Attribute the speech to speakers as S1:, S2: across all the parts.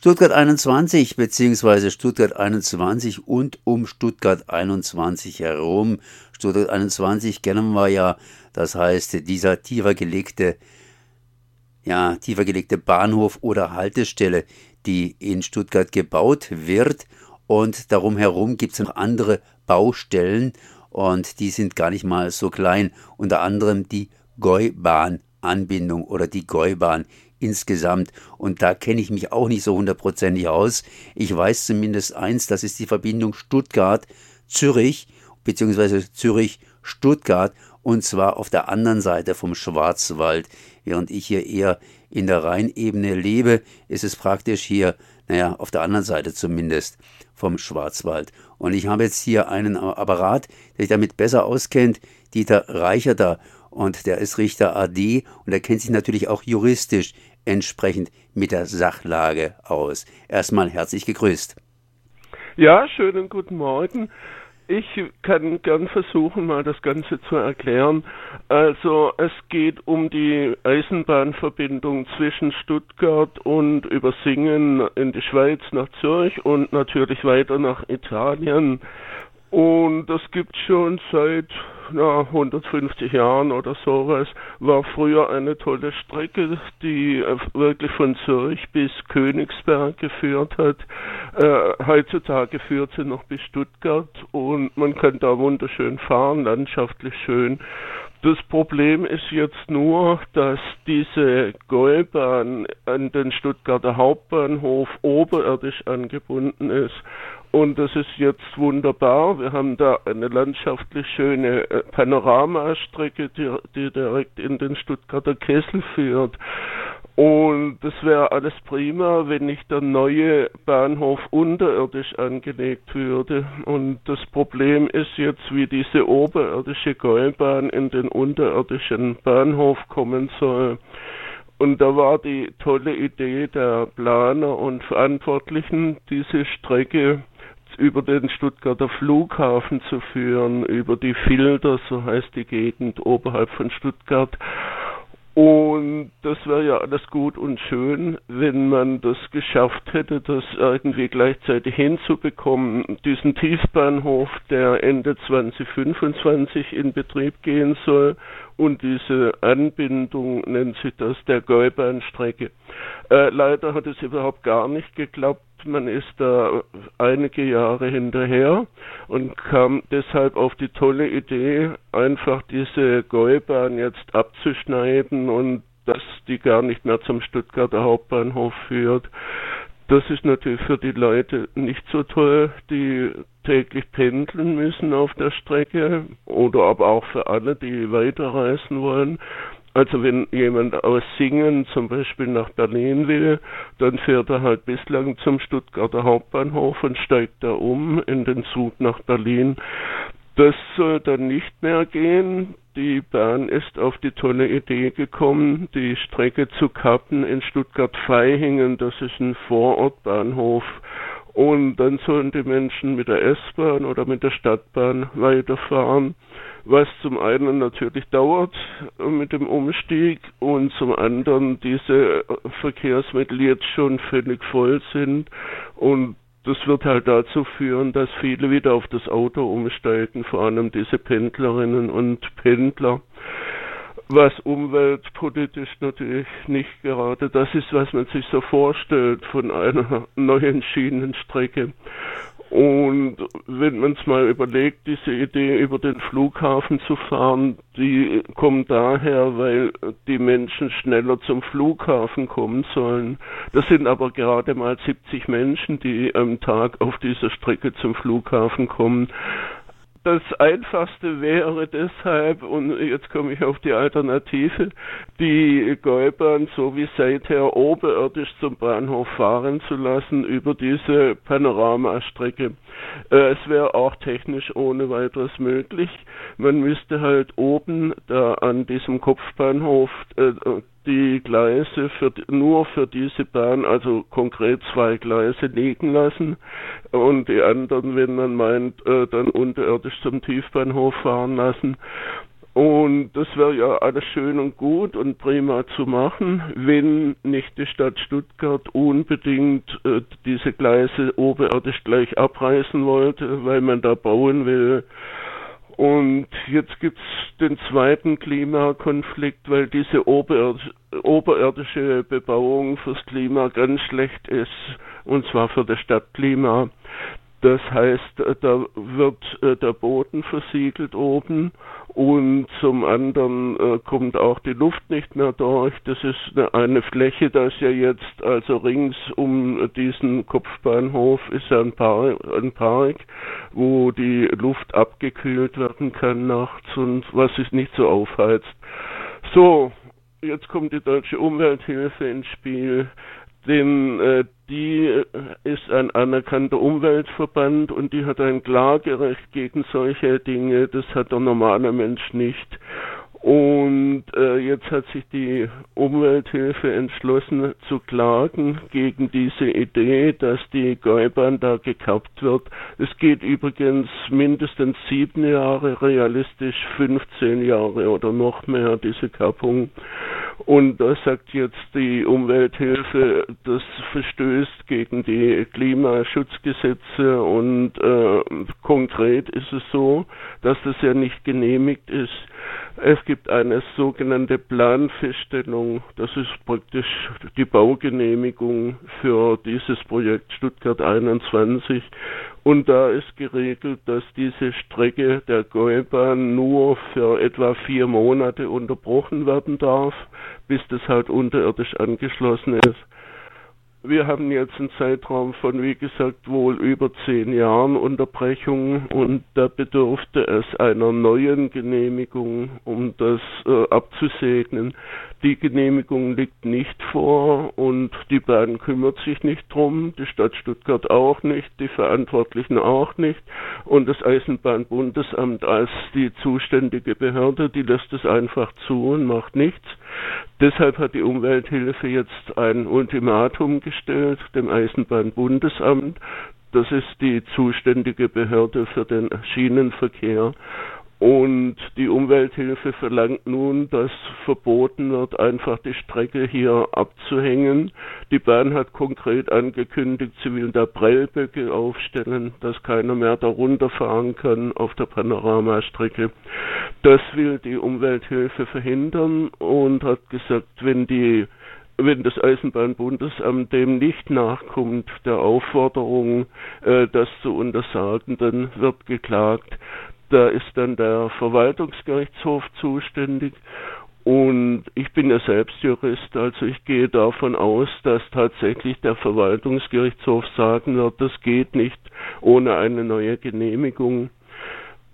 S1: Stuttgart 21 bzw. Stuttgart 21 und um Stuttgart 21 herum. Stuttgart 21 kennen wir ja, das heißt dieser tiefer gelegte, ja, tiefer gelegte Bahnhof oder Haltestelle, die in Stuttgart gebaut wird und darum herum gibt es noch andere Baustellen und die sind gar nicht mal so klein, unter anderem die Gäubahn-Anbindung oder die Gäubahn insgesamt. Und da kenne ich mich auch nicht so hundertprozentig aus. Ich weiß zumindest eins, das ist die Verbindung Stuttgart-Zürich beziehungsweise Zürich-Stuttgart und zwar auf der anderen Seite vom Schwarzwald. Während ich hier eher in der Rheinebene lebe, ist es praktisch hier, naja, auf der anderen Seite zumindest vom Schwarzwald. Und ich habe jetzt hier einen Apparat, der sich damit besser auskennt, Dieter Reicherter. Und der ist Richter AD und er kennt sich natürlich auch juristisch entsprechend mit der Sachlage aus. Erstmal herzlich gegrüßt.
S2: Ja, schönen guten Morgen. Ich kann gern versuchen, mal das Ganze zu erklären. Also es geht um die Eisenbahnverbindung zwischen Stuttgart und über Singen in die Schweiz nach Zürich und natürlich weiter nach Italien. Und das gibt schon seit na, 150 Jahren oder sowas, war früher eine tolle Strecke, die äh, wirklich von Zürich bis Königsberg geführt hat. Äh, heutzutage führt sie noch bis Stuttgart und man kann da wunderschön fahren, landschaftlich schön. Das Problem ist jetzt nur, dass diese Gäubahn an den Stuttgarter Hauptbahnhof oberirdisch angebunden ist und das ist jetzt wunderbar. Wir haben da eine landschaftlich schöne äh, Panoramastrecke, die, die direkt in den Stuttgarter Kessel führt. Und das wäre alles prima, wenn nicht der neue Bahnhof unterirdisch angelegt würde. Und das Problem ist jetzt, wie diese oberirdische Gäubahn in den unterirdischen Bahnhof kommen soll. Und da war die tolle Idee der Planer und Verantwortlichen, diese Strecke über den Stuttgarter Flughafen zu führen, über die Filter, so heißt die Gegend oberhalb von Stuttgart. Und das wäre ja alles gut und schön, wenn man das geschafft hätte, das irgendwie gleichzeitig hinzubekommen. Diesen Tiefbahnhof, der Ende 2025 in Betrieb gehen soll und diese Anbindung nennt sich das der Gäubahnstrecke. Äh, leider hat es überhaupt gar nicht geklappt. Man ist da einige Jahre hinterher und kam deshalb auf die tolle Idee, einfach diese Gäubahn jetzt abzuschneiden und dass die gar nicht mehr zum Stuttgarter Hauptbahnhof führt. Das ist natürlich für die Leute nicht so toll, die täglich pendeln müssen auf der Strecke oder aber auch für alle, die weiterreisen wollen. Also wenn jemand aus Singen zum Beispiel nach Berlin will, dann fährt er halt bislang zum Stuttgarter Hauptbahnhof und steigt da um in den Zug nach Berlin. Das soll dann nicht mehr gehen. Die Bahn ist auf die tolle Idee gekommen, die Strecke zu kappen in Stuttgart-Vaihingen. Das ist ein Vorortbahnhof. Und dann sollen die Menschen mit der S-Bahn oder mit der Stadtbahn weiterfahren was zum einen natürlich dauert mit dem Umstieg und zum anderen diese Verkehrsmittel jetzt schon völlig voll sind. Und das wird halt dazu führen, dass viele wieder auf das Auto umsteigen, vor allem diese Pendlerinnen und Pendler was umweltpolitisch natürlich nicht gerade das ist, was man sich so vorstellt von einer neuen Schienenstrecke. Und wenn man es mal überlegt, diese Idee über den Flughafen zu fahren, die kommt daher, weil die Menschen schneller zum Flughafen kommen sollen. Das sind aber gerade mal 70 Menschen, die am Tag auf dieser Strecke zum Flughafen kommen. Das Einfachste wäre deshalb, und jetzt komme ich auf die Alternative, die Gäubahn so wie seither oberirdisch zum Bahnhof fahren zu lassen über diese Panoramastrecke. Äh, es wäre auch technisch ohne weiteres möglich. Man müsste halt oben da an diesem Kopfbahnhof äh, die Gleise für, nur für diese Bahn, also konkret zwei Gleise liegen lassen und die anderen, wenn man meint, äh, dann unterirdisch zum Tiefbahnhof fahren lassen. Und das wäre ja alles schön und gut und prima zu machen, wenn nicht die Stadt Stuttgart unbedingt äh, diese Gleise oberirdisch gleich abreißen wollte, weil man da bauen will. Und jetzt gibt's den zweiten Klimakonflikt, weil diese oberirdisch, oberirdische Bebauung fürs Klima ganz schlecht ist, und zwar für das Stadtklima. Das heißt, äh, da wird äh, der Boden versiegelt oben und zum anderen äh, kommt auch die Luft nicht mehr durch. Das ist eine, Fläche, das ja jetzt also rings um diesen Kopfbahnhof ist ein Park, ein Park, wo die Luft abgekühlt werden kann nachts und was sich nicht so aufheizt. So, jetzt kommt die deutsche Umwelthilfe ins Spiel denn äh, die äh, ist ein anerkannter Umweltverband und die hat ein Klagerecht gegen solche Dinge. Das hat der normale Mensch nicht. Und äh, jetzt hat sich die Umwelthilfe entschlossen zu klagen gegen diese Idee, dass die Gäubahn da gekappt wird. Es geht übrigens mindestens sieben Jahre, realistisch 15 Jahre oder noch mehr, diese Kappung. Und da sagt jetzt die Umwelthilfe, das verstößt gegen die Klimaschutzgesetze und äh, konkret ist es so, dass das ja nicht genehmigt ist. Es gibt eine sogenannte Planfeststellung, das ist praktisch die Baugenehmigung für dieses Projekt Stuttgart 21 und da ist geregelt, dass diese Strecke der Gäubahn nur für etwa vier Monate unterbrochen werden darf, bis das halt unterirdisch angeschlossen ist. Wir haben jetzt einen Zeitraum von, wie gesagt, wohl über zehn Jahren Unterbrechung und da bedurfte es einer neuen Genehmigung, um das äh, abzusegnen. Die Genehmigung liegt nicht vor und die Bahn kümmert sich nicht drum, die Stadt Stuttgart auch nicht, die Verantwortlichen auch nicht und das Eisenbahnbundesamt als die zuständige Behörde, die lässt es einfach zu und macht nichts. Deshalb hat die Umwelthilfe jetzt ein Ultimatum gestellt dem Eisenbahnbundesamt. Das ist die zuständige Behörde für den Schienenverkehr. Und die Umwelthilfe verlangt nun, dass verboten wird, einfach die Strecke hier abzuhängen. Die Bahn hat konkret angekündigt, sie will da Prellböcke aufstellen, dass keiner mehr darunter fahren kann auf der Panoramastrecke. Das will die Umwelthilfe verhindern und hat gesagt, wenn die wenn das Eisenbahnbundesamt dem nicht nachkommt, der Aufforderung, äh, das zu untersagen, dann wird geklagt. Da ist dann der Verwaltungsgerichtshof zuständig und ich bin ja selbst Jurist, also ich gehe davon aus, dass tatsächlich der Verwaltungsgerichtshof sagen wird, das geht nicht ohne eine neue Genehmigung.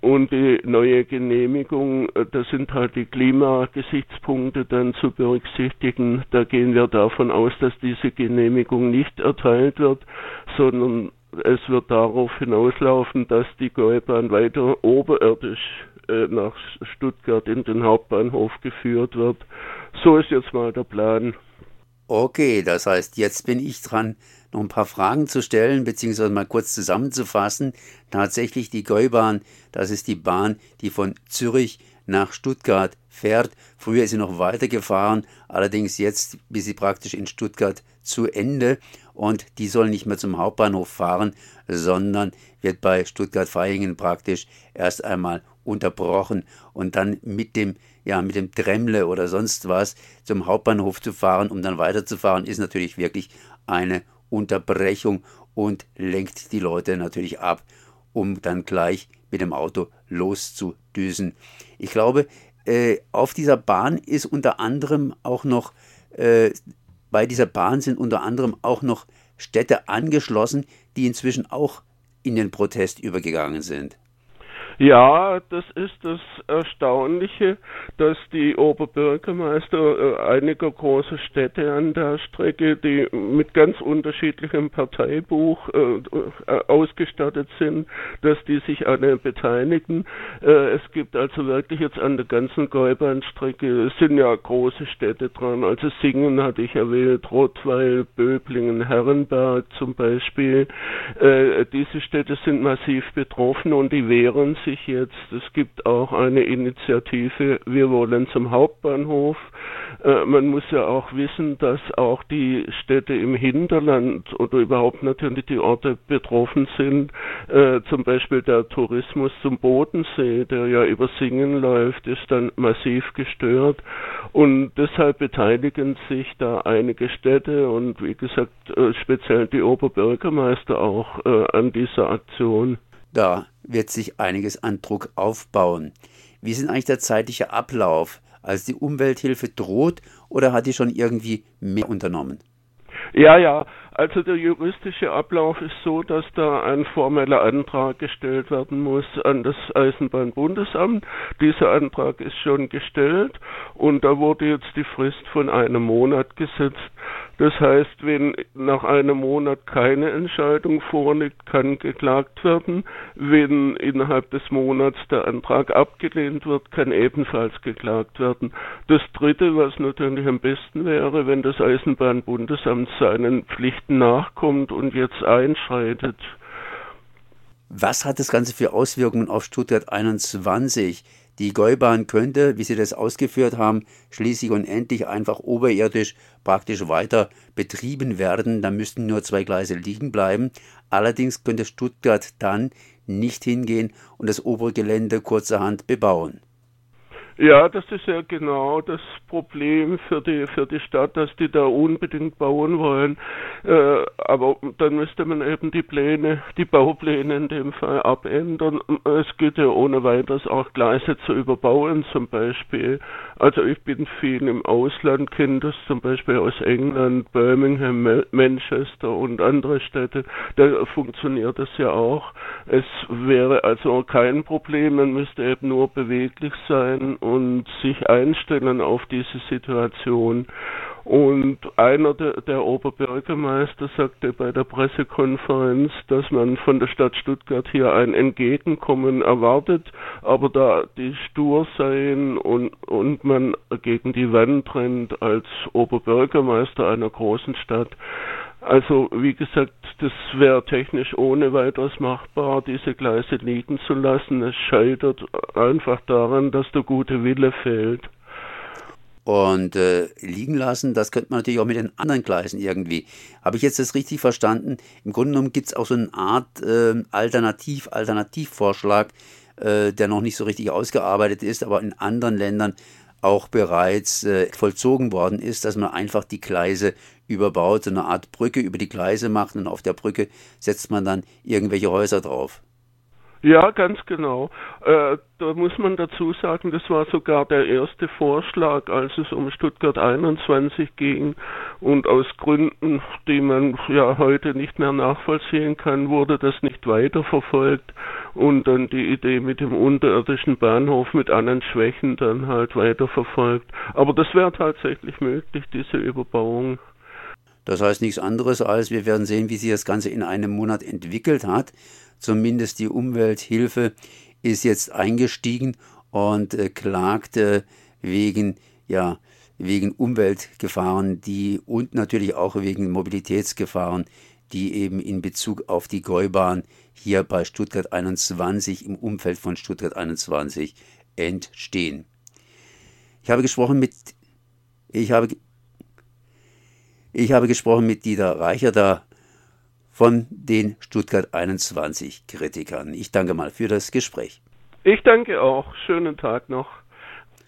S2: Und die neue Genehmigung, äh, das sind halt die Klimagesichtspunkte dann zu berücksichtigen. Da gehen wir davon aus, dass diese Genehmigung nicht erteilt wird, sondern es wird darauf hinauslaufen, dass die Gäubahn weiter oberirdisch äh, nach Stuttgart in den Hauptbahnhof geführt wird. So ist jetzt mal der Plan.
S1: Okay, das heißt, jetzt bin ich dran, noch ein paar Fragen zu stellen, beziehungsweise mal kurz zusammenzufassen. Tatsächlich die Gäubahn, das ist die Bahn, die von Zürich nach Stuttgart fährt. Früher ist sie noch weitergefahren, allerdings jetzt ist sie praktisch in Stuttgart zu Ende. Und die soll nicht mehr zum Hauptbahnhof fahren, sondern wird bei Stuttgart-Vaihingen praktisch erst einmal unterbrochen. Und dann mit dem ja mit dem Tremle oder sonst was zum Hauptbahnhof zu fahren, um dann weiterzufahren, ist natürlich wirklich eine Unterbrechung und lenkt die Leute natürlich ab, um dann gleich mit dem Auto loszudüsen. Ich glaube, äh, auf dieser Bahn ist unter anderem auch noch, äh, bei dieser Bahn sind unter anderem auch noch Städte angeschlossen, die inzwischen auch in den Protest übergegangen sind.
S2: Ja, das ist das Erstaunliche, dass die Oberbürgermeister äh, einiger großer Städte an der Strecke, die mit ganz unterschiedlichem Parteibuch äh, äh, ausgestattet sind, dass die sich alle beteiligen. Es gibt also wirklich jetzt an der ganzen Gäubahnstrecke, es sind ja große Städte dran, also Singen hatte ich erwähnt, Rottweil, Böblingen, Herrenberg zum Beispiel. Diese Städte sind massiv betroffen und die wehren sich jetzt. Es gibt auch eine Initiative, wir wollen zum Hauptbahnhof. Äh, man muss ja auch wissen, dass auch die Städte im Hinterland oder überhaupt natürlich die Orte betroffen sind. Äh, zum Beispiel der Tourismus zum Bodensee, der ja über Singen läuft, ist dann massiv gestört. Und deshalb beteiligen sich da einige Städte und wie gesagt äh, speziell die Oberbürgermeister auch an dieser Aktion.
S1: Da wird sich einiges an Druck aufbauen. Wie ist denn eigentlich der zeitliche Ablauf? Also die Umwelthilfe droht oder hat die schon irgendwie mehr unternommen?
S2: Ja, ja. Also der juristische Ablauf ist so, dass da ein formeller Antrag gestellt werden muss an das Eisenbahnbundesamt. Dieser Antrag ist schon gestellt und da wurde jetzt die Frist von einem Monat gesetzt. Das heißt, wenn nach einem Monat keine Entscheidung vorliegt, kann geklagt werden. Wenn innerhalb des Monats der Antrag abgelehnt wird, kann ebenfalls geklagt werden. Das Dritte, was natürlich am besten wäre, wenn das Eisenbahnbundesamt seinen Pflichten nachkommt und jetzt einschreitet.
S1: Was hat das Ganze für Auswirkungen auf Stuttgart 21? Die Gäubahn könnte, wie Sie das ausgeführt haben, schließlich und endlich einfach oberirdisch praktisch weiter betrieben werden. Da müssten nur zwei Gleise liegen bleiben. Allerdings könnte Stuttgart dann nicht hingehen und das obere Gelände kurzerhand bebauen.
S2: Ja, das ist ja genau das Problem für die für die Stadt, dass die da unbedingt bauen wollen. Äh, aber dann müsste man eben die Pläne, die Baupläne in dem Fall abändern. Es geht ja ohne weiteres auch Gleise zu überbauen, zum Beispiel. Also ich bin viel im Ausland, kenne das zum Beispiel aus England, Birmingham, Manchester und andere Städte. Da funktioniert das ja auch. Es wäre also kein Problem, man müsste eben nur beweglich sein und sich einstellen auf diese Situation. Und einer der, der Oberbürgermeister sagte bei der Pressekonferenz, dass man von der Stadt Stuttgart hier ein Entgegenkommen erwartet, aber da die stur seien und, und man gegen die Wand rennt als Oberbürgermeister einer großen Stadt, also wie gesagt, das wäre technisch ohne weiteres machbar, diese Gleise liegen zu lassen. Es scheitert einfach daran, dass der gute Wille fehlt.
S1: Und äh, liegen lassen, das könnte man natürlich auch mit den anderen Gleisen irgendwie. Habe ich jetzt das richtig verstanden? Im Grunde genommen gibt es auch so eine Art äh, Alternativ, Alternativvorschlag, äh, der noch nicht so richtig ausgearbeitet ist, aber in anderen Ländern auch bereits äh, vollzogen worden ist, dass man einfach die Gleise überbaut, so eine Art Brücke über die Gleise macht und auf der Brücke setzt man dann irgendwelche Häuser drauf.
S2: Ja, ganz genau. Äh, da muss man dazu sagen, das war sogar der erste Vorschlag, als es um Stuttgart 21 ging. Und aus Gründen, die man ja heute nicht mehr nachvollziehen kann, wurde das nicht weiterverfolgt. Und dann die Idee mit dem unterirdischen Bahnhof mit allen Schwächen dann halt weiterverfolgt. Aber das wäre tatsächlich möglich, diese Überbauung.
S1: Das heißt nichts anderes als, wir werden sehen, wie sich das Ganze in einem Monat entwickelt hat. Zumindest die Umwelthilfe ist jetzt eingestiegen und äh, klagt äh, wegen, ja, wegen Umweltgefahren, die und natürlich auch wegen Mobilitätsgefahren, die eben in Bezug auf die Gäubahn hier bei Stuttgart 21 im Umfeld von Stuttgart 21 entstehen. Ich habe gesprochen mit ich habe ich habe gesprochen mit Dieter Reicher da von den Stuttgart 21 Kritikern. Ich danke mal für das Gespräch.
S2: Ich danke auch. Schönen Tag noch.